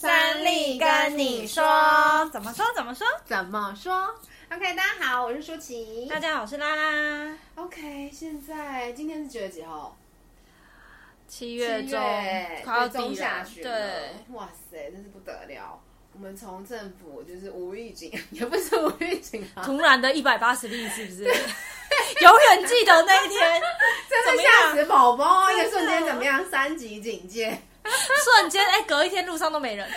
三立跟你说，怎么说？怎么说？怎么说？OK，大家好，我是舒淇。大家好，我是拉拉。OK，现在今天是几月几号？七月中，快要中下旬了。对，哇塞，真是不得了！我们从政府就是无预警，也不是无预警啊，突然的一百八十例，是不是？永远记得那一天，真的吓死宝宝！一个瞬间怎么样？三级警戒。瞬间，哎、欸，隔一天路上都没人，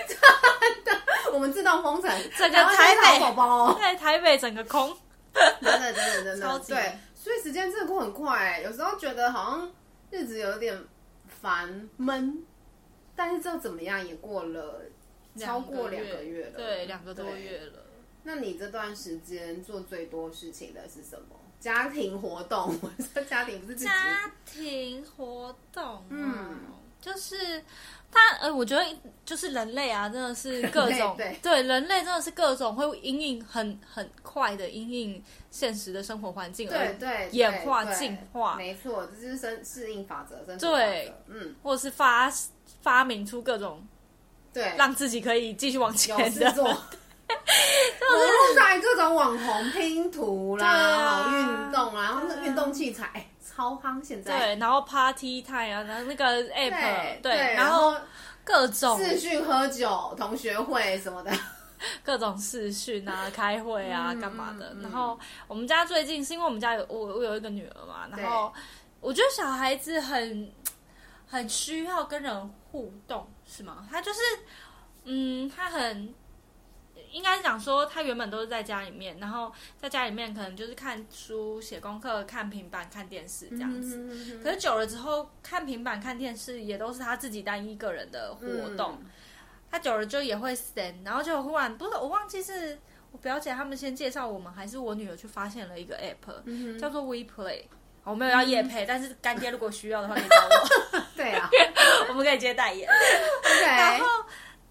我们自动封城，整个台北。宝宝，对，台北整个空，真的，真的，真的，超级。对，所以时间真的过很快，有时候觉得好像日子有点烦闷，但是这怎么样也过了超过两个月了，对，两个多月了。那你这段时间做最多事情的是什么？家庭活动？我说家庭不是自己。家庭活动，嗯。就是他，呃，我觉得就是人类啊，真的是 各种对，对人类真的是各种会因应很很快的因应现实的生活环境而对演化进化，没错，这就是生适应法则，生对，嗯，或者是发发明出各种对让自己可以继续往前的做，就是在各种网红拼图啦，运动啊，然后那运动器材。超夯现在对，然后 party time 啊，然后那个 app 对，然后各种视讯喝酒、同学会什么的，各种视讯啊、开会啊、干嘛的。然后我们家最近是因为我们家有我我有一个女儿嘛，然后我觉得小孩子很很需要跟人互动，是吗？他就是嗯，他很。应该是讲说，他原本都是在家里面，然后在家里面可能就是看书、写功课、看平板、看电视这样子。嗯、可是久了之后，看平板、看电视也都是他自己单一个人的活动。嗯、他久了就也会闲，然后就忽然不是我忘记是我表姐他们先介绍我们，还是我女儿去发现了一个 app，、嗯、叫做 WePlay。我没有要夜配，嗯、但是干爹如果需要的话可以找我。对啊，我们可以接代言。对。然后。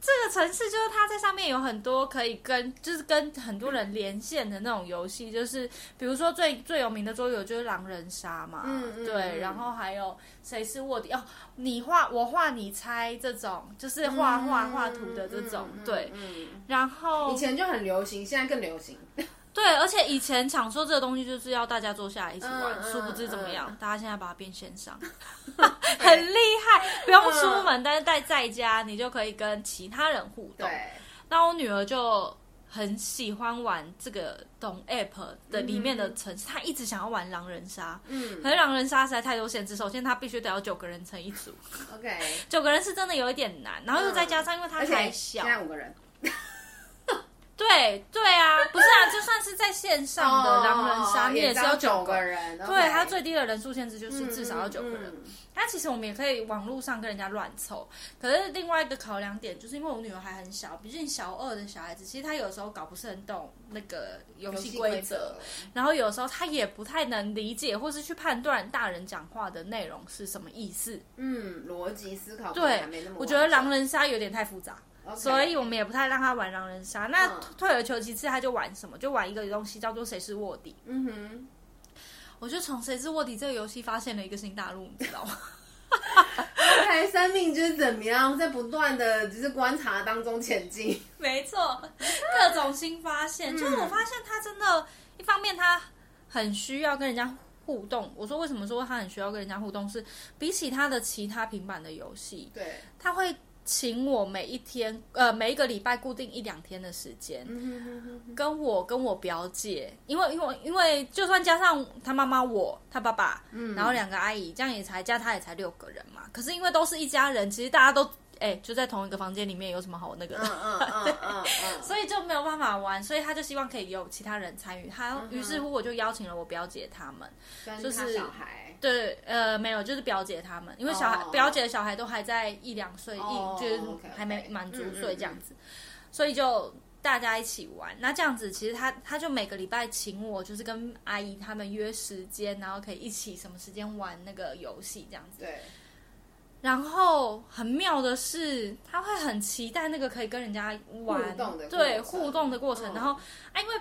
这个城市就是它在上面有很多可以跟就是跟很多人连线的那种游戏，就是比如说最最有名的桌游就是狼人杀嘛，嗯嗯、对，然后还有谁是卧底哦，你画我画你猜这种，就是画画画图的这种，嗯、对，嗯、然后以前就很流行，现在更流行。对，而且以前想说这个东西就是要大家坐下来一起玩，嗯、殊不知怎么样，嗯、大家现在把它变线上，很厉害，不用出门，嗯、但是在在家你就可以跟其他人互动。那我女儿就很喜欢玩这个懂 App 的里面的城市，她、嗯、一直想要玩狼人杀。嗯，可是狼人杀实在太多限制，首先她必须得要九个人成一组。OK，九个人是真的有一点难，然后又再加上因为她太小，现在五个人。对对啊，不是啊，就算是在线上的狼人杀，你也是要九个人。对，它最低的人数限制就是至少要九个人。那其实我们也可以网络上跟人家乱凑，可是另外一个考量点就是因为我女儿还很小，毕竟小二的小孩子，其实她有时候搞不是很懂那个游戏规则，然后有时候她也不太能理解或是去判断大人讲话的内容是什么意思。嗯，逻辑思考对，我觉得狼人杀有点太复杂。所以我们也不太让他玩狼人杀。那退而求其次，他就玩什么？就玩一个东西叫做谁是卧底。嗯哼，我就从谁是卧底这个游戏发现了一个新大陆，你知道吗？OK，生命就是怎么样，在不断的只是观察当中前进。没错，各种新发现。就是我发现他真的，一方面他很需要跟人家互动。我说为什么说他很需要跟人家互动？是比起他的其他平板的游戏，对，他会。请我每一天，呃，每一个礼拜固定一两天的时间，跟我跟我表姐，因为因为因为就算加上他妈妈我他爸爸，嗯，然后两个阿姨，这样也才加他也才六个人嘛。可是因为都是一家人，其实大家都哎就在同一个房间里面，有什么好那个的？嗯嗯嗯嗯，所以就没有办法玩，所以他就希望可以有其他人参与。他于是乎我就邀请了我表姐他们，就是小孩。对，呃，没有，就是表姐他们，因为小孩、oh. 表姐的小孩都还在一两岁，一、oh. 就是还没满足岁这样子，所以就大家一起玩。那这样子，其实他他就每个礼拜请我，就是跟阿姨他们约时间，然后可以一起什么时间玩那个游戏这样子。对。然后很妙的是，他会很期待那个可以跟人家玩，互动的对互动的过程。Oh. 然后啊，因为。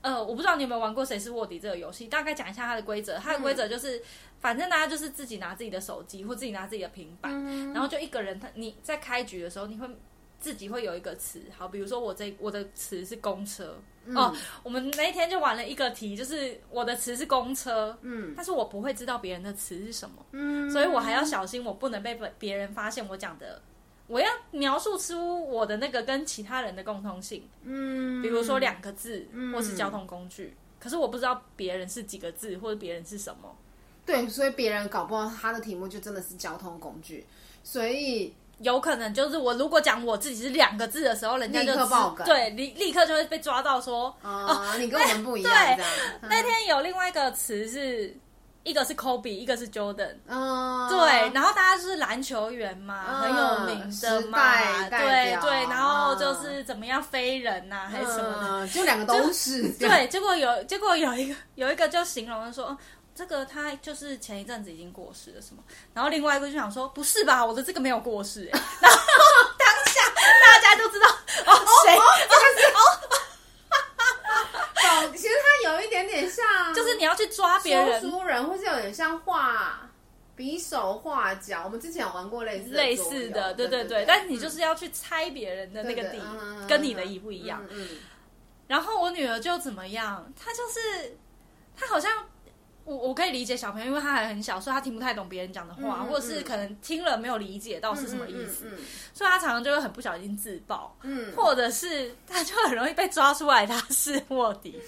呃，我不知道你有没有玩过《谁是卧底》这个游戏，大概讲一下它的规则。它的规则就是，嗯、反正大家就是自己拿自己的手机或自己拿自己的平板，嗯、然后就一个人他你在开局的时候，你会自己会有一个词，好，比如说我这我的词是公车。嗯、哦，我们那一天就玩了一个题，就是我的词是公车，嗯，但是我不会知道别人的词是什么，嗯，所以我还要小心，我不能被别人发现我讲的，我要描述出我的那个跟其他人的共通性，嗯，比如说两个字，嗯、或是交通工具，可是我不知道别人是几个字，或者别人是什么，对，所以别人搞不好他的题目就真的是交通工具，所以。有可能就是我如果讲我自己是两个字的时候，人家就立刻爆梗，对，立立刻就会被抓到说，哦，你跟我们不一样。对，那天有另外一个词是，一个是 Kobe，一个是 Jordan，嗯，对，然后大家就是篮球员嘛，很有名的嘛，对对，然后就是怎么样飞人呐，还是什么的，就两个都是。对，结果有结果有一个有一个就形容说。这个他就是前一阵子已经过世了，什么？然后另外一个就想说，不是吧，我的这个没有过世哎。然后当下大家都知道哦，谁？有一点点像，就是你要去抓别人，说书人，或是有点像画比手画脚。我们之前有玩过类似类似的，对对对。但你就是要去猜别人的那个底，跟你的一不一样。嗯。然后我女儿就怎么样？她就是她好像。我我可以理解小朋友，因为他还很小，所以他听不太懂别人讲的话，或者是可能听了没有理解到是什么意思，嗯嗯嗯、所以他常常就会很不小心自爆，嗯、或者是他就很容易被抓出来他是卧底。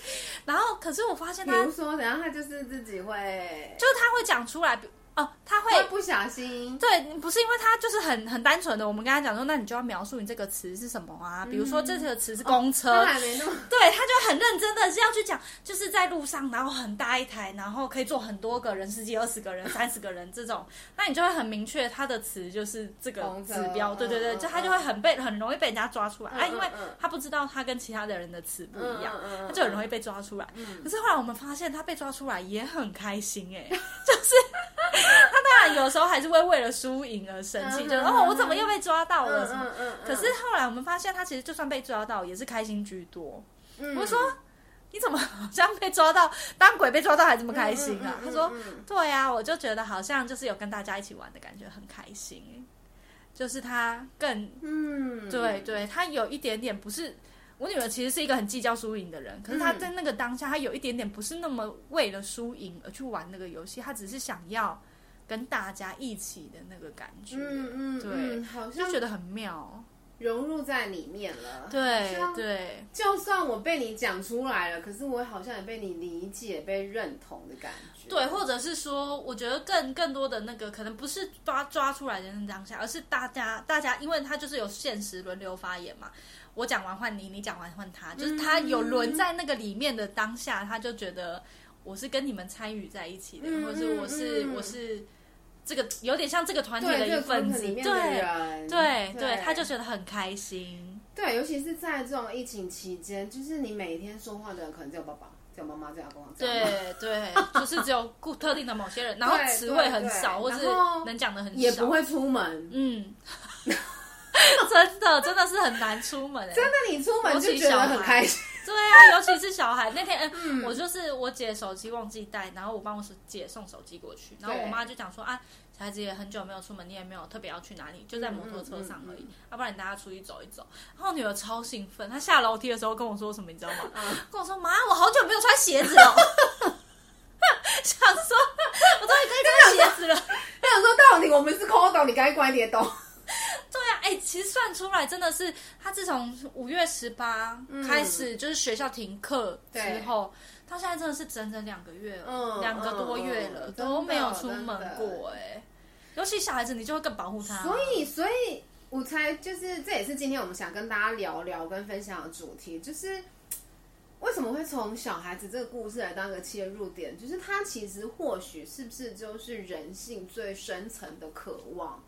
然后，可是我发现他，比如说，然后他就是自己会，就是他会讲出来。哦，他会，不小心，对，不是因为他就是很很单纯的，我们跟他讲说，那你就要描述你这个词是什么啊？嗯、比如说这个词是公车，哦、他还没弄。对，他就很认真的是要去讲，就是在路上，然后很大一台，然后可以坐很多个人，十几、二十个人、三十个人这种，那你就会很明确他的词就是这个指标，对对对，就他就会很被很容易被人家抓出来、嗯、啊，因为他不知道他跟其他的人的词不一样，嗯、他就很容易被抓出来。嗯、可是后来我们发现他被抓出来也很开心哎、欸，就是。他当然有时候还是会为了输赢而生气，就哦，我怎么又被抓到了什么？可是后来我们发现，他其实就算被抓到，也是开心居多。我说你怎么好像被抓到，当鬼被抓到还这么开心啊？他说对啊，我就觉得好像就是有跟大家一起玩的感觉，很开心。就是他更嗯，对对，他有一点点不是我女儿，其实是一个很计较输赢的人，可是他在那个当下，他有一点点不是那么为了输赢而去玩那个游戏，他只是想要。跟大家一起的那个感觉，嗯嗯，对，嗯、好像就觉得很妙，融入在里面了。对对，就算我被你讲出来了，可是我好像也被你理解、被认同的感觉。对，或者是说，我觉得更更多的那个，可能不是抓抓出来的那当下，而是大家大家，因为他就是有限时轮流发言嘛。我讲完换你，你讲完换他，就是他有轮在那个里面的当下，他就觉得我是跟你们参与在一起的，嗯、或者是我是、嗯、我是。这个有点像这个团体的一份子，对对对，对，他就觉得很开心。对，尤其是在这种疫情期间，就是你每天说话的人可能只有爸爸、只有妈妈、只有阿公、对对，就是只有固特定的某些人，然后词汇很少，或是能讲的很少，也不会出门。嗯，真的真的是很难出门。真的，你出门就觉得很开心。对啊，尤其是小孩那天，嗯，我就是我姐手机忘记带，然后我帮我姐送手机过去，然后我妈就讲说啊，小孩子也很久没有出门，你也没有特别要去哪里，就在摩托车上而已，要不然你带他出去走一走。然后女儿超兴奋，她下楼梯的时候跟我说什么，你知道吗？跟我说妈，我好久没有穿鞋子了，想说我终于可以穿鞋子了。她想说到底我们是蝌蚪，你赶紧快点动。对呀、啊，哎、欸，其实算出来真的是，他自从五月十八开始，就是学校停课之后，到、嗯、现在真的是整整两个月了，两、嗯、个多月了，嗯、都没有出门过、欸，哎，尤其小孩子，你就会更保护他。所以，所以我才就是，这也是今天我们想跟大家聊聊跟分享的主题，就是为什么会从小孩子这个故事来当一个切入点，就是他其实或许是不是就是人性最深层的渴望。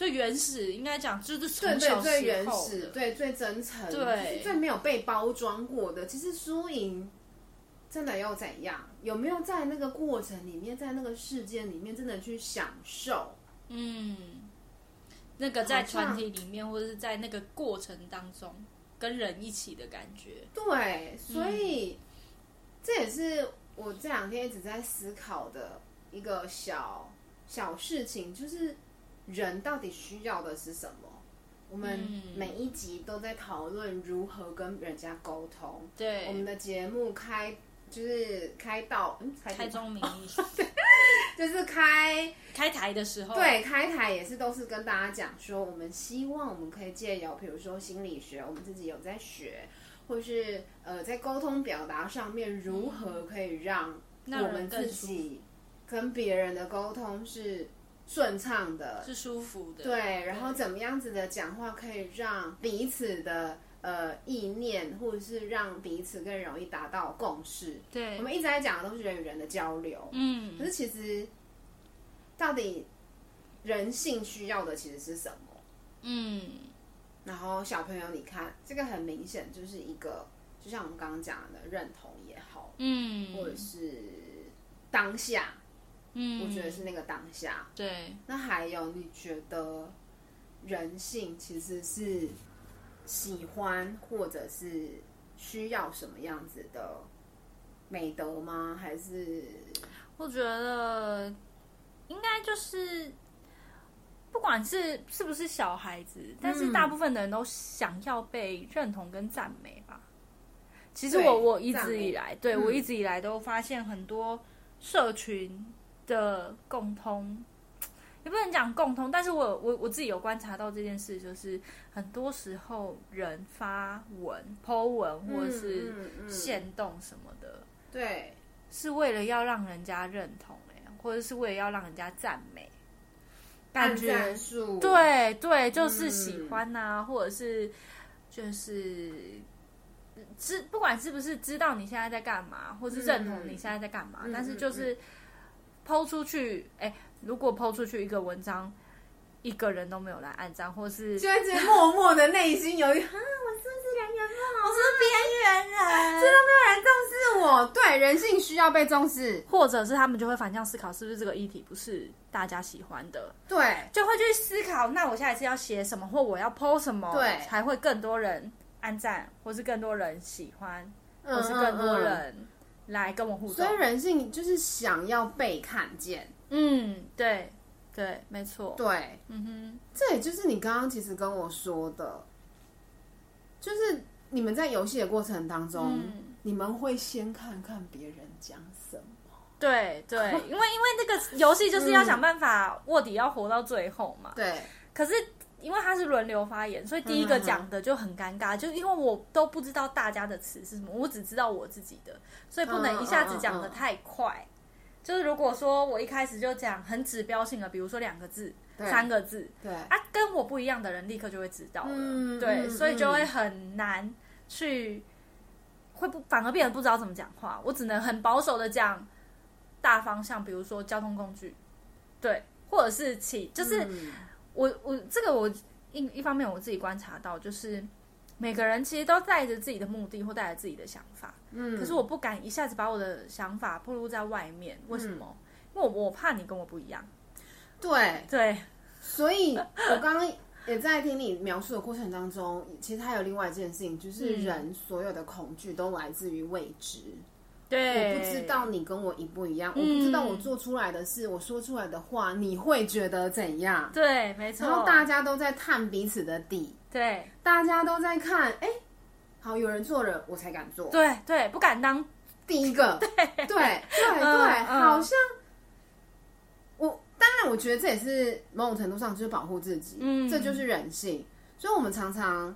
最原始应该讲就是从小最原始，对最真诚，对最没有被包装过的。其实输赢真的又怎样？有没有在那个过程里面，在那个事件里面，真的去享受？嗯，那个在团体里面，或者是在那个过程当中跟人一起的感觉。对，所以、嗯、这也是我这两天一直在思考的一个小小事情，就是。人到底需要的是什么？我们每一集都在讨论如何跟人家沟通。对，我们的节目开就是开到嗯开，开宗明义，就是开 开台的时候，对，开台也是都是跟大家讲说，我们希望我们可以借由，比如说心理学，我们自己有在学，或是呃在沟通表达上面，如何可以让我们自己跟别人的沟通是顺畅的，是舒服的。对，然后怎么样子的讲话可以让彼此的呃意念，或者是让彼此更容易达到共识。对，我们一直在讲的都是人与人的交流。嗯，可是其实到底人性需要的其实是什么？嗯，然后小朋友，你看这个很明显就是一个，就像我们刚刚讲的认同也好，嗯，或者是当下。嗯，我觉得是那个当下。对，那还有你觉得人性其实是喜欢或者是需要什么样子的美德吗？还是我觉得应该就是不管是是不是小孩子，但是大部分的人都想要被认同跟赞美吧。其实我我一直以来，对，我一直以来都发现很多社群。的共通，也不能讲共通，但是我我我自己有观察到这件事，就是很多时候人发文、po 文或者是限动什么的，嗯嗯嗯、对，是为了要让人家认同哎，或者是为了要让人家赞美，感觉对对，就是喜欢呐、啊，嗯、或者是就是知不管是不是知道你现在在干嘛，或是认同你现在在干嘛，嗯、但是就是。抛出去，哎、欸，如果抛出去一个文章，一个人都没有来按赞，或是就会觉得默默的内心有一，啊，我是不是人缘不好？我是边缘人，这都没有人重视我。对，人性需要被重视，或者是他们就会反向思考，是不是这个议题不是大家喜欢的？对，就会去思考，那我下一次要写什么，或我要 po 什么，对，才会更多人按赞，或是更多人喜欢，或是更多人。嗯嗯嗯来跟我互动，所以人性就是想要被看见。嗯，对，对，没错，对，嗯哼，这也就是你刚刚其实跟我说的，就是你们在游戏的过程当中，嗯、你们会先看看别人讲什么。对对，因为因为那个游戏就是要想办法卧底要活到最后嘛。对，可是。因为他是轮流发言，所以第一个讲的就很尴尬。嗯、就因为我都不知道大家的词是什么，我只知道我自己的，所以不能一下子讲的太快。嗯嗯嗯、就是如果说我一开始就讲很指标性的，比如说两个字、三个字，对啊，跟我不一样的人立刻就会知道了。嗯、对，所以就会很难去，会不反而变得不知道怎么讲话。我只能很保守的讲大方向，比如说交通工具，对，或者是起，就是。嗯我我这个我一一方面我自己观察到，就是每个人其实都带着自己的目的或带着自己的想法，嗯，可是我不敢一下子把我的想法暴露在外面，为什么？嗯、因为我我怕你跟我不一样。对对，所以我刚刚也在听你描述的过程当中，其实还有另外一件事情，就是人所有的恐惧都来自于未知。对，我不知道你跟我一不一样，嗯、我不知道我做出来的事，我说出来的话，你会觉得怎样？对，没错。然后大家都在探彼此的底，对，大家都在看，哎，好，有人做了，我才敢做。对对，不敢当第一个。对对对对，嗯、好像我当然，我觉得这也是某种程度上就是保护自己，嗯，这就是人性。所以，我们常常。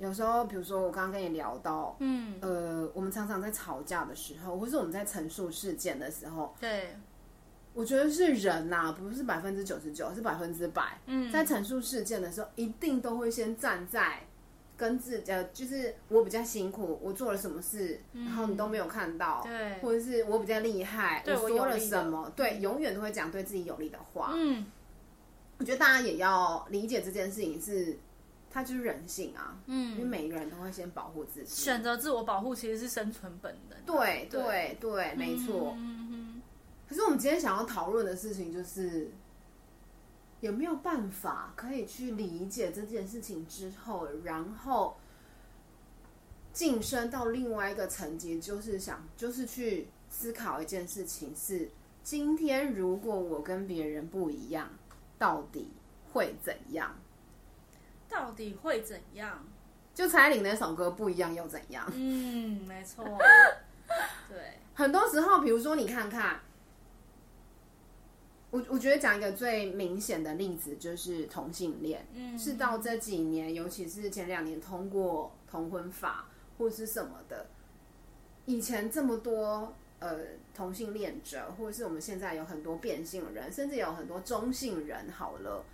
有时候，比如说我刚刚跟你聊到，嗯，呃，我们常常在吵架的时候，或是我们在陈述事件的时候，对，我觉得是人呐、啊，不是百分之九十九，是百分之百。嗯，在陈述事件的时候，一定都会先站在跟自呃，就是我比较辛苦，我做了什么事，嗯、然后你都没有看到，对，或者是我比较厉害，我说了什么，对，永远都会讲对自己有利的话。嗯，我觉得大家也要理解这件事情是。它就是人性啊，嗯，因为每一个人都会先保护自己，选择自我保护其实是生存本能。对对对，没错。嗯哼。可是我们今天想要讨论的事情就是，有没有办法可以去理解这件事情之后，然后晋升到另外一个层级，就是想，就是去思考一件事情：是今天如果我跟别人不一样，到底会怎样？到底会怎样？就蔡依林那首歌不一样又怎样？嗯，没错。对，很多时候，比如说你看看，我我觉得讲一个最明显的例子就是同性恋，嗯，是到这几年，尤其是前两年通过同婚法或是什么的，以前这么多呃同性恋者，或者是我们现在有很多变性人，甚至有很多中性人，好了。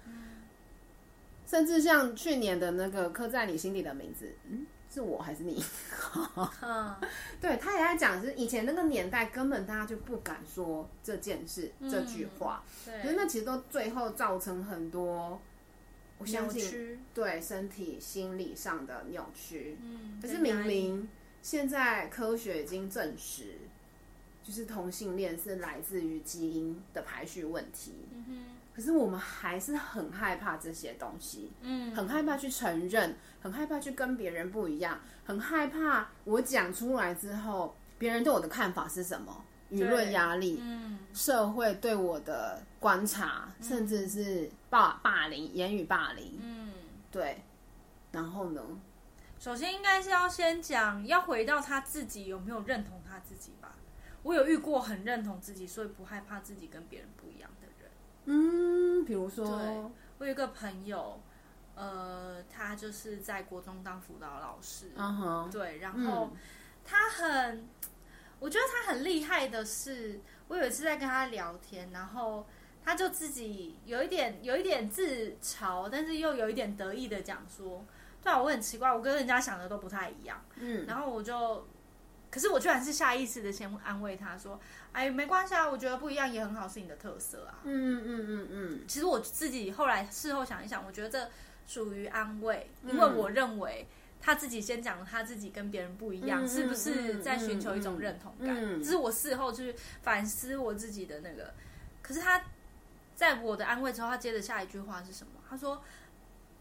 甚至像去年的那个刻在你心底的名字，嗯，是我还是你？嗯，对，他也在讲，是以前那个年代根本大家就不敢说这件事、嗯、这句话，对，可是那其实都最后造成很多，我相信，对身体心理上的扭曲。嗯，可是明明现在科学已经证实，就是同性恋是来自于基因的排序问题。可是我们还是很害怕这些东西，嗯，很害怕去承认，很害怕去跟别人不一样，很害怕我讲出来之后，别人对我的看法是什么？舆论压力，嗯，社会对我的观察，嗯，甚至是霸霸凌、言语霸凌，嗯，对。然后呢？首先应该是要先讲，要回到他自己有没有认同他自己吧。我有遇过很认同自己，所以不害怕自己跟别人。嗯，比如说，对，我有一个朋友，呃，他就是在国中当辅导老师，嗯哼，对，然后他很，嗯、我觉得他很厉害的是，我有一次在跟他聊天，然后他就自己有一点有一点自嘲，但是又有一点得意的讲说，对啊，我很奇怪，我跟人家想的都不太一样，嗯，然后我就。可是我居然是下意识的先安慰他说：“哎，没关系啊，我觉得不一样也很好，是你的特色啊。”嗯嗯嗯嗯。其实我自己后来事后想一想，我觉得这属于安慰，因为我认为他自己先讲了他自己跟别人不一样，是不是在寻求一种认同感？这是我事后去反思我自己的那个。可是他在我的安慰之后，他接着下一句话是什么？他说。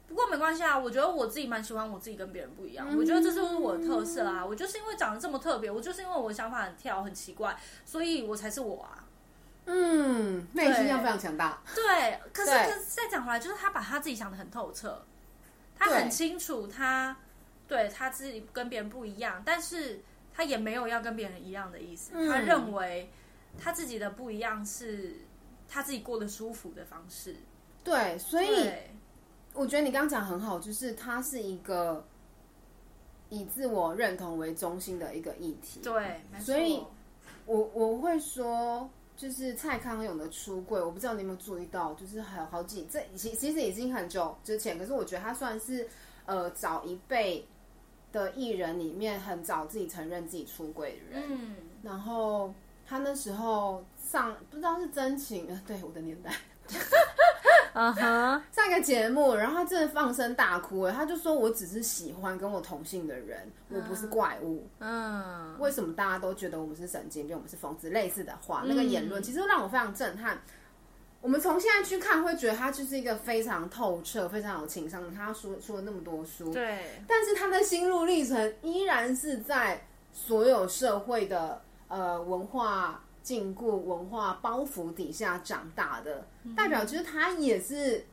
不过没关系啊，我觉得我自己蛮喜欢我自己跟别人不一样，嗯、我觉得这就是我的特色啊。我就是因为长得这么特别，我就是因为我想法很跳很奇怪，所以我才是我啊。嗯，内心要非常强大。对，可是可是再讲回来，就是他把他自己想的很透彻，他很清楚他对他自己跟别人不一样，但是他也没有要跟别人一样的意思。嗯、他认为他自己的不一样是他自己过得舒服的方式。对，所以。我觉得你刚刚讲很好，就是它是一个以自我认同为中心的一个议题。对，所以我我会说，就是蔡康永的出柜，我不知道你有没有注意到，就是还有好几这其其实已经很久之前，可是我觉得他算是呃早一辈的艺人里面很早自己承认自己出柜的人。嗯，然后他那时候上不知道是真情，对我的年代。嗯哼，上一个节目，然后他真的放声大哭，哎，他就说：“我只是喜欢跟我同性的人，我不是怪物。”嗯，为什么大家都觉得我们是神经病，我们是疯子？类似的话，那个言论其实让我非常震撼。我们从现在去看，会觉得他就是一个非常透彻、非常有情商。他说说了那么多书，对，但是他的心路历程依然是在所有社会的呃文化。禁锢文化包袱底下长大的，代表就是他也是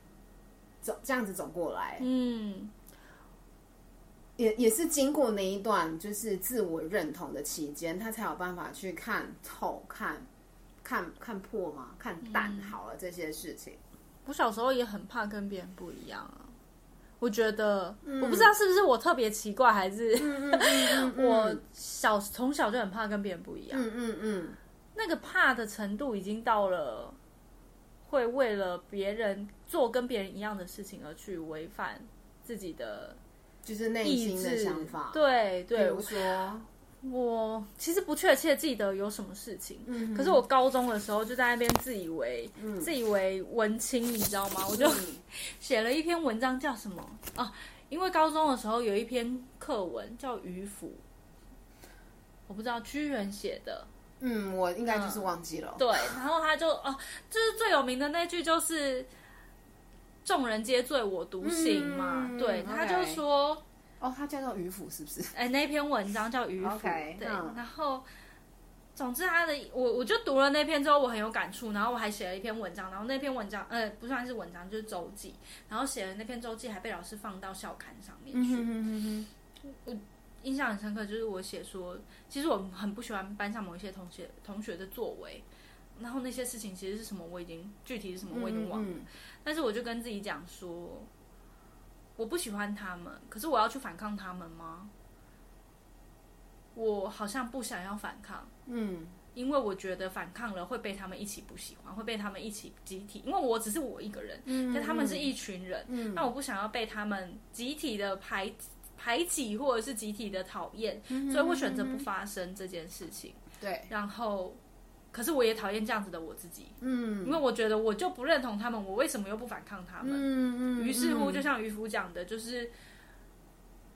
走这样子走过来，嗯，也也是经过那一段就是自我认同的期间，他才有办法去看透、看看看破嘛，看淡好了这些事情。我小时候也很怕跟别人不一样啊，我觉得、嗯、我不知道是不是我特别奇怪，还是 我小从小就很怕跟别人不一样，嗯嗯嗯。那个怕的程度已经到了，会为了别人做跟别人一样的事情而去违反自己的，就是内心的想法。对对，比如说，我其实不确切记得有什么事情，嗯，可是我高中的时候就在那边自以为，嗯，自以为文青，你知道吗？我就写了一篇文章，叫什么啊？因为高中的时候有一篇课文叫《迂腐》，我不知道屈原写的。嗯，我应该就是忘记了。嗯、对，然后他就哦，就是最有名的那句就是“众人皆醉我独醒”嘛。嗯、对，他就说，哦，他叫做迂腐是不是？哎，那篇文章叫《迂腐》。Okay, 对，嗯、然后总之，他的我我就读了那篇之后，我很有感触，然后我还写了一篇文章，然后那篇文章呃不算是文章，就是周记，然后写了那篇周记还被老师放到校刊上面去。嗯哼哼哼，我印象很深刻，就是我写说，其实我很不喜欢班上某一些同学同学的作为，然后那些事情其实是什么，我已经具体是什么我已经忘了，嗯。嗯，但是我就跟自己讲说，我不喜欢他们，可是我要去反抗他们吗？我好像不想要反抗，嗯，因为我觉得反抗了会被他们一起不喜欢，会被他们一起集体，因为我只是我一个人，嗯，但他们是一群人，嗯，那我不想要被他们集体的排排挤或者是集体的讨厌，嗯，所以我选择不发生这件事情，对，然后，可是我也讨厌这样子的我自己，嗯，因为我觉得我就不认同他们，我为什么又不反抗他们？嗯嗯，于是乎，就像渔夫讲的，就是，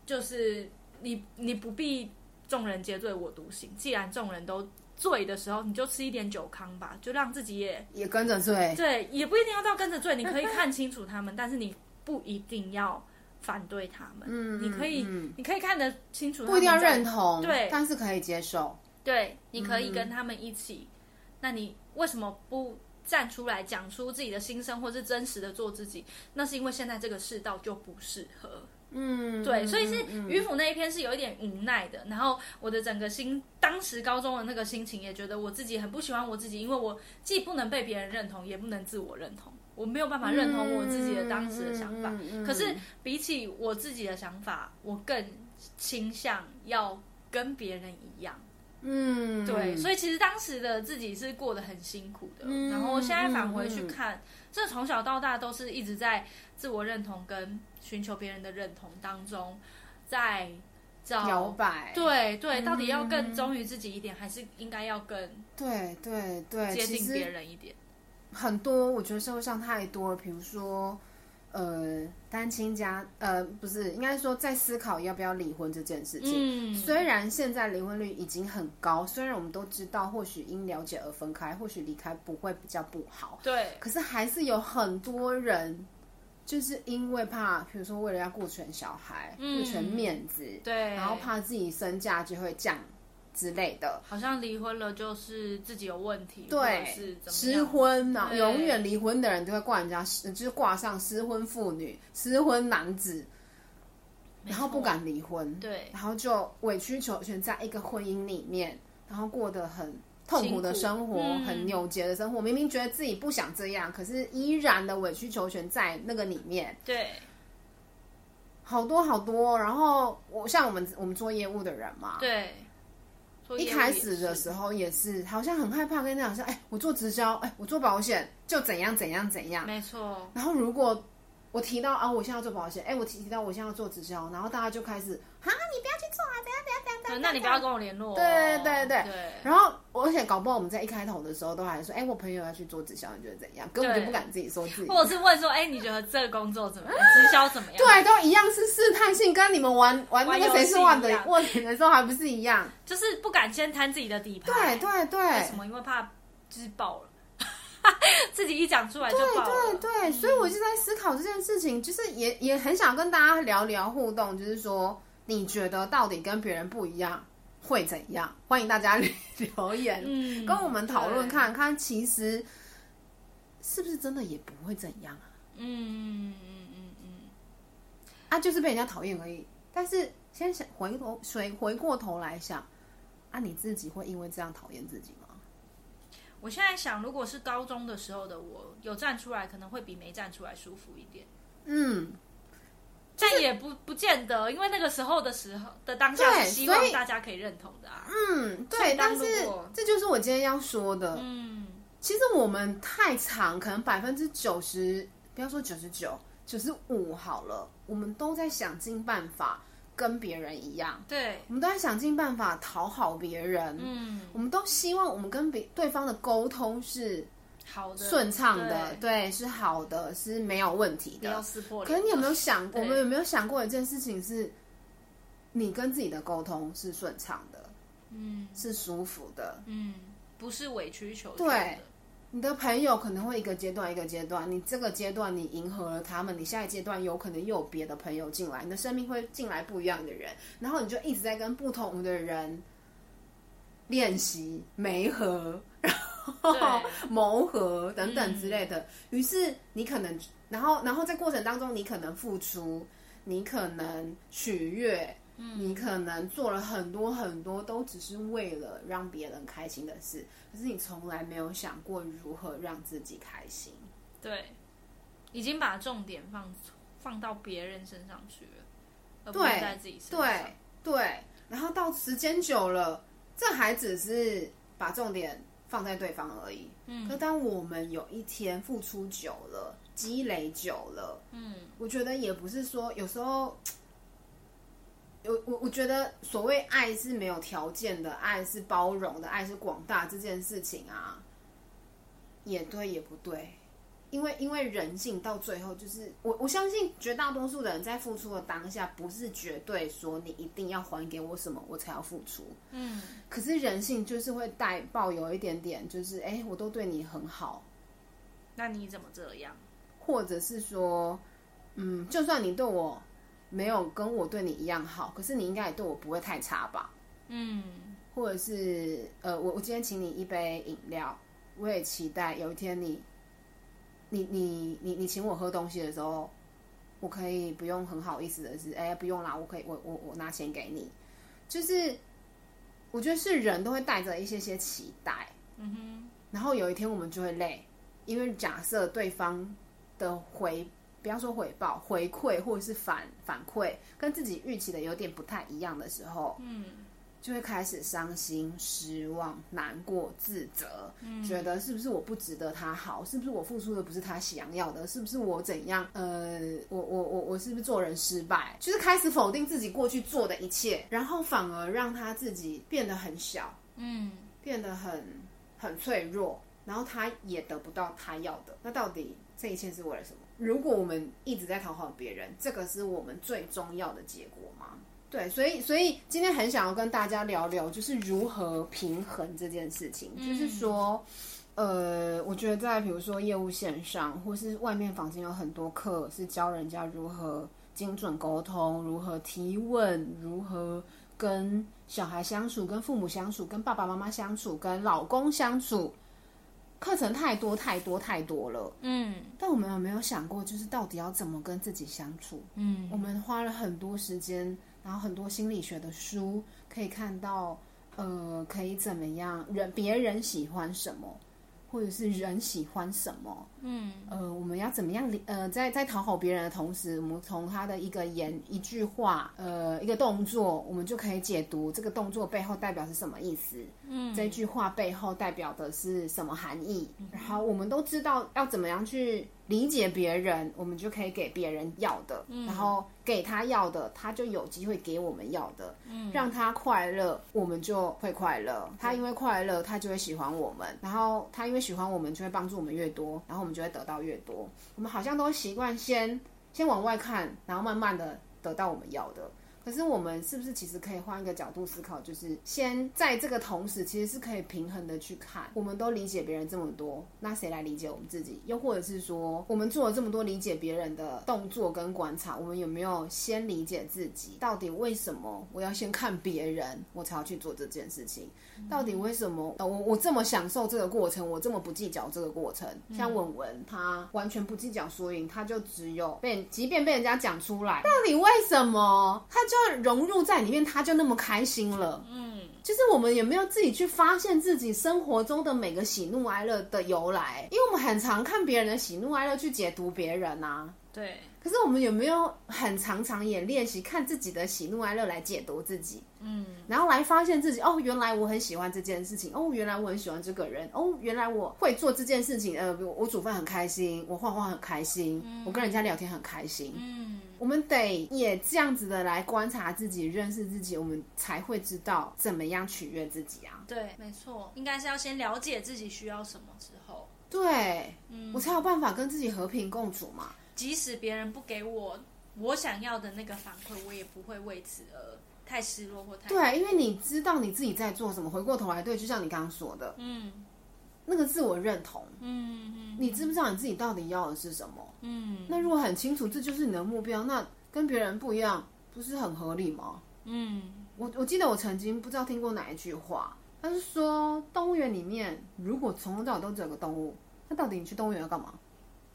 就是你你不必。众人皆醉我独醒。既然众人都醉的时候，你就吃一点酒康吧，就让自己也也跟着醉。对，也不一定要到跟着醉，你可以看清楚他们，但是你不一定要反对他们。嗯，你可以，嗯、你可以看得清楚不一定要认同，对，但是可以接受。对，你可以跟他们一起。嗯、那你为什么不站出来讲出自己的心声，或是真实的做自己？那是因为现在这个世道就不适合。嗯，对，所以是渔夫那一篇是有一点无奈的，然后我的整个心，当时高中的那个心情也觉得我自己很不喜欢我自己，因为我既不能被别人认同，也不能自我认同，我没有办法认同我自己的当时的想法。可是比起我自己的想法，我更倾向要跟别人一样。嗯，对，所以其实当时的自己是过得很辛苦的，然后现在返回去看，这从小到大都是一直在自我认同跟。寻求别人的认同当中，在找摇摆，对对，到底要更忠于自己一点，嗯、还是应该要更对对对接近别人一点？很多，我觉得社会上太多了，比如说，呃，单亲家，呃，不是，应该说在思考要不要离婚这件事情。嗯，虽然现在离婚率已经很高，虽然我们都知道，或许因了解而分开，或许离开不会比较不好，对，可是还是有很多人。就是因为怕，比如说为了要顾全小孩，顾全面子，对，然后怕自己身价就会降之类的。好像离婚了就是自己有问题，对，是失婚呢，永远离婚的人都会挂人家，就是挂上失婚妇女、失婚男子，然后不敢离婚，对，然后就委曲求全在一个婚姻里面，然后过得很。痛苦的生活，嗯、很扭结的生活，明明觉得自己不想这样，可是依然的委曲求全在那个里面。对，好多好多。然后我像我们我们做业务的人嘛，对，一开始的时候也是好像很害怕跟人家讲说，哎，我做直销，哎，我做保险就怎样怎样怎样。没错。然后如果我提到啊，我现在要做保险，哎，我提提到我现在要做直销，然后大家就开始啊，你不要去做啊，怎样怎样怎样那你不要跟我联络。对对对对。然后，而且搞不好我们在一开头的时候都还说，哎，我朋友要去做直销，你觉得怎样？根本就不敢自己说自己。或者是问说，哎，你觉得这个工作怎么样？直销怎么样？对，都一样是试探性，跟你们玩玩那个谁是万的问题的时候还不是一样？就是不敢先摊自己的底牌。对对对。为什么？因为怕就是爆了。自己一讲出来就爆了。对对对，所以我就在思考这件事情，就是也也很想跟大家聊聊互动，就是说你觉得到底跟别人不一样会怎样？欢迎大家留言，嗯，跟我们讨论看看，其实是不是真的也不会怎样啊？嗯嗯嗯嗯，啊，就是被人家讨厌而已。但是先想回头，回回过头来想，啊，你自己会因为这样讨厌自己吗？我现在想，如果是高中的时候的我，有站出来，可能会比没站出来舒服一点。嗯，但也不不见得，因为那个时候的时候的当下是希望大家可以认同的啊。嗯，对，但是这就是我今天要说的。嗯，其实我们太长，可能百分之九十，不要说九十九，九十五好了，我们都在想尽办法。跟别人一样，对，我们都在想尽办法讨好别人。嗯，我们都希望我们跟别对方的沟通是好的、顺畅的，对，是好的，是没有问题的。不要撕破脸。可是你有没有想过，我们有没有想过一件事情是，你跟自己的沟通是顺畅的，嗯，是舒服的，嗯，不是委曲求全的。对。你的朋友可能会一个阶段一个阶段，你这个阶段你迎合了他们，你下一阶段有可能又有别的朋友进来，你的生命会进来不一样的人，然后你就一直在跟不同的人练习、媒合，然后 磨合等等之类的。于、嗯、是你可能，然后，然后在过程当中，你可能付出，你可能取悦。嗯，你可能做了很多很多，都只是为了让别人开心的事，可是你从来没有想过如何让自己开心。对，已经把重点放放到别人身上去了，而不是在自己身上。对对，对，然后到时间久了，这还只是把重点放在对方而已。嗯，可当我们有一天付出久了，积累久了，嗯，我觉得也不是说有时候。有我我觉得所谓爱是没有条件的，爱是包容的，爱是广大这件事情啊，也对也不对，因为因为人性到最后就是我我相信绝大多数的人在付出的当下，不是绝对说你一定要还给我什么我才要付出，嗯，可是人性就是会带抱有一点点，就是哎，我都对你很好，那你怎么这样？或者是说，嗯，就算你对我。没有跟我对你一样好，可是你应该也对我不会太差吧？嗯，或者是呃，我我今天请你一杯饮料，我也期待有一天你，你你你你请我喝东西的时候，我可以不用很好意思的是，哎，不用啦，我可以我我我拿钱给你，就是我觉得是人都会带着一些些期待，嗯哼，然后有一天我们就会累，因为假设对方的回。不要说回报、回馈或者是反反馈，跟自己预期的有点不太一样的时候，嗯，就会开始伤心、失望、难过、自责，嗯，觉得是不是我不值得他好？是不是我付出的不是他想要的？是不是我怎样？呃，我我我我是不是做人失败？就是开始否定自己过去做的一切，然后反而让他自己变得很小，嗯，变得很很脆弱，然后他也得不到他要的。那到底这一切是为了什么？如果我们一直在讨好别人，这个是我们最重要的结果吗？对，所以所以今天很想要跟大家聊聊，就是如何平衡这件事情。嗯、就是说，呃，我觉得在比如说业务线上，或是外面房间有很多课是教人家如何精准沟通，如何提问，如何跟小孩相处，跟父母相处，跟爸爸妈妈相处，跟老公相处。课程太多太多太多了，嗯，但我们有没有想过，就是到底要怎么跟自己相处？嗯，我们花了很多时间，然后很多心理学的书可以看到，呃，可以怎么样，人别人喜欢什么。或者是人喜欢什么？嗯，呃，我们要怎么样？呃，在在讨好别人的同时，我们从他的一个言、一句话、呃，一个动作，我们就可以解读这个动作背后代表是什么意思。嗯，这句话背后代表的是什么含义？嗯，然后我们都知道要怎么样去理解别人，我们就可以给别人要的。嗯，然后。给他要的，他就有机会给我们要的。嗯，让他快乐，我们就会快乐。他因为快乐，他就会喜欢我们。然后他因为喜欢我们，就会帮助我们越多，然后我们就会得到越多。我们好像都习惯先先往外看，然后慢慢的得到我们要的。可是我们是不是其实可以换一个角度思考，就是先在这个同时，其实是可以平衡的去看。我们都理解别人这么多，那谁来理解我们自己？又或者是说，我们做了这么多理解别人的动作跟观察，我们有没有先理解自己？到底为什么我要先看别人，我才要去做这件事情？到底为什么？呃，我我这么享受这个过程，我这么不计较这个过程。像文文，他完全不计较输赢，他就只有被，即便被人家讲出来，到底为什么？他就。融入在里面，他就那么开心了。嗯，就是我们有没有自己去发现自己生活中的每个喜怒哀乐的由来？因为我们很常看别人的喜怒哀乐去解读别人啊。对。可是我们有没有很常常也练习看自己的喜怒哀乐来解读自己？嗯，然后来发现自己哦，原来我很喜欢这件事情哦，原来我很喜欢这个人哦，原来我会做这件事情。呃，我煮饭很开心，我画画很开心，嗯，我跟人家聊天很开心。嗯，我们得也这样子的来观察自己，认识自己，我们才会知道怎么样取悦自己啊。对，没错，应该是要先了解自己需要什么之后，对，嗯，我才有办法跟自己和平共处嘛。即使别人不给我我想要的那个反馈，我也不会为此而太失落或太……对，因为你知道你自己在做什么。回过头来，对，就像你刚刚说的，嗯，那个自我认同，嗯嗯，你知不知道你自己到底要的是什么？嗯，那如果很清楚这就是你的目标，那跟别人不一样，不是很合理吗？嗯，我我记得我曾经不知道听过哪一句话。他是说动物园里面，如果从头到尾都只有个动物，那到底你去动物园要干嘛？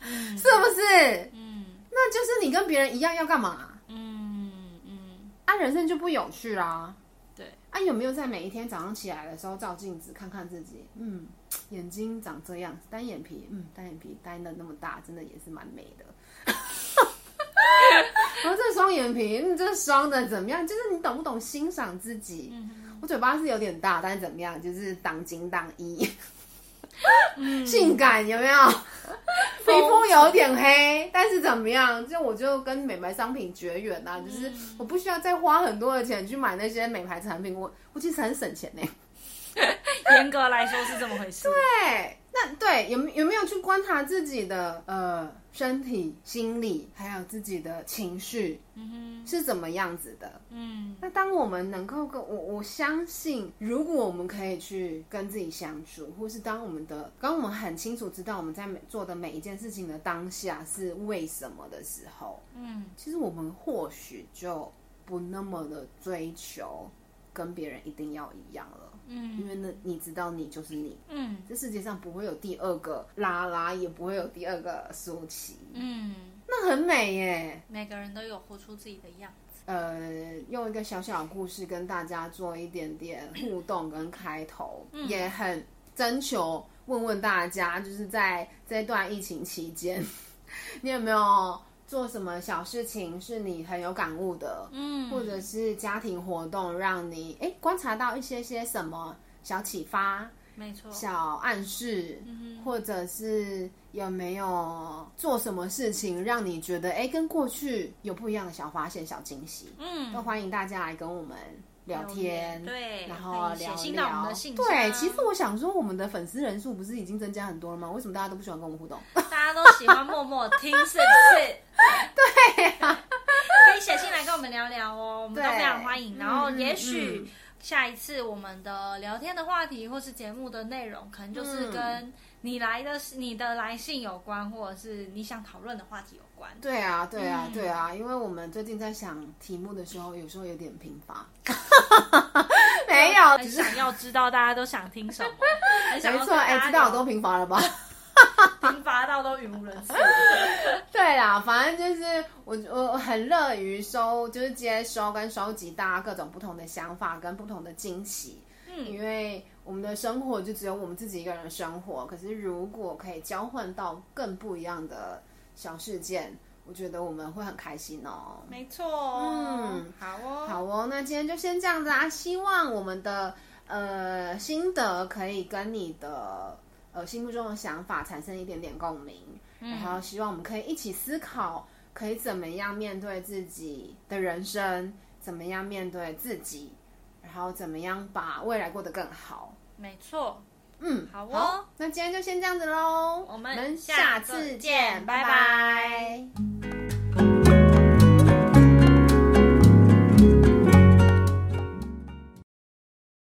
是不是？嗯，那就是你跟别人一样要干嘛？嗯嗯，啊，人生就不有趣啦。对，啊，有没有在每一天早上起来的时候照镜子看看自己？嗯，眼睛长这样，单眼皮，嗯，单眼皮单的那么大，真的也是蛮美的。然后这双眼皮，嗯，这双的怎么样？就是你懂不懂欣赏自己？嗯、我嘴巴是有点大，但是怎么样？就是当金当一。嗯、性感有没有？皮肤有点黑，但是怎么样？就我就跟美白商品绝缘呐、啊，就是我不需要再花很多的钱去买那些美白产品，我我其实很省钱呢。严格来说是这么回事。对。那对有有没有去观察自己的呃身体、心理，还有自己的情绪，嗯哼，是怎么样子的？嗯，那当我们能够跟我我相信，如果我们可以去跟自己相处，或是当我们的当我们很清楚知道我们在每做的每一件事情的当下是为什么的时候，嗯，其实我们或许就不那么的追求跟别人一定要一样了。嗯，因为那你知道，你就是你。嗯，这世界上不会有第二个拉拉，也不会有第二个舒淇。嗯，那很美耶。每个人都有活出自己的样子。呃，用一个小小的故事跟大家做一点点互动跟开头，嗯、也很征求问问大家，就是在这段疫情期间，你有没有？做什么小事情是你很有感悟的，嗯，或者是家庭活动让你哎观察到一些些什么小启发，没错，小暗示，嗯哼，或者是有没有做什么事情让你觉得哎跟过去有不一样的小发现、小惊喜，嗯，都欢迎大家来跟我们。聊天，对，然后聊信到我们的。对，其实我想说，我们的粉丝人数不是已经增加很多了吗？为什么大家都不喜欢跟我们互动？大家都喜欢默默听，是不是？对啊，可以写信来跟我们聊聊哦，我们都非常欢迎。然后，也许下一次我们的聊天的话题或是节目的内容，可能就是跟你来的是、你的来信有关，或者是你想讨论的话题有关。对啊，对啊，对啊，因为我们最近在想题目的时候，有时候有点贫乏。没有，只是想要知道大家都想听什么。没错，哎，知道我多贫乏了吧？贫乏到都语无伦次。对啦，反正就是我我很乐于收，就是接收跟收集大家各种不同的想法跟不同的惊喜。嗯，因为我们的生活就只有我们自己一个人生活，可是如果可以交换到更不一样的小事件。我觉得我们会很开心哦。没错，嗯，好哦，好哦，那今天就先这样子啊。希望我们的呃心得可以跟你的呃心目中的想法产生一点点共鸣，嗯、然后希望我们可以一起思考，可以怎么样面对自己的人生，怎么样面对自己，然后怎么样把未来过得更好。没错，嗯，好哦。好，那今天就先这样子喽，我们下次见，拜拜。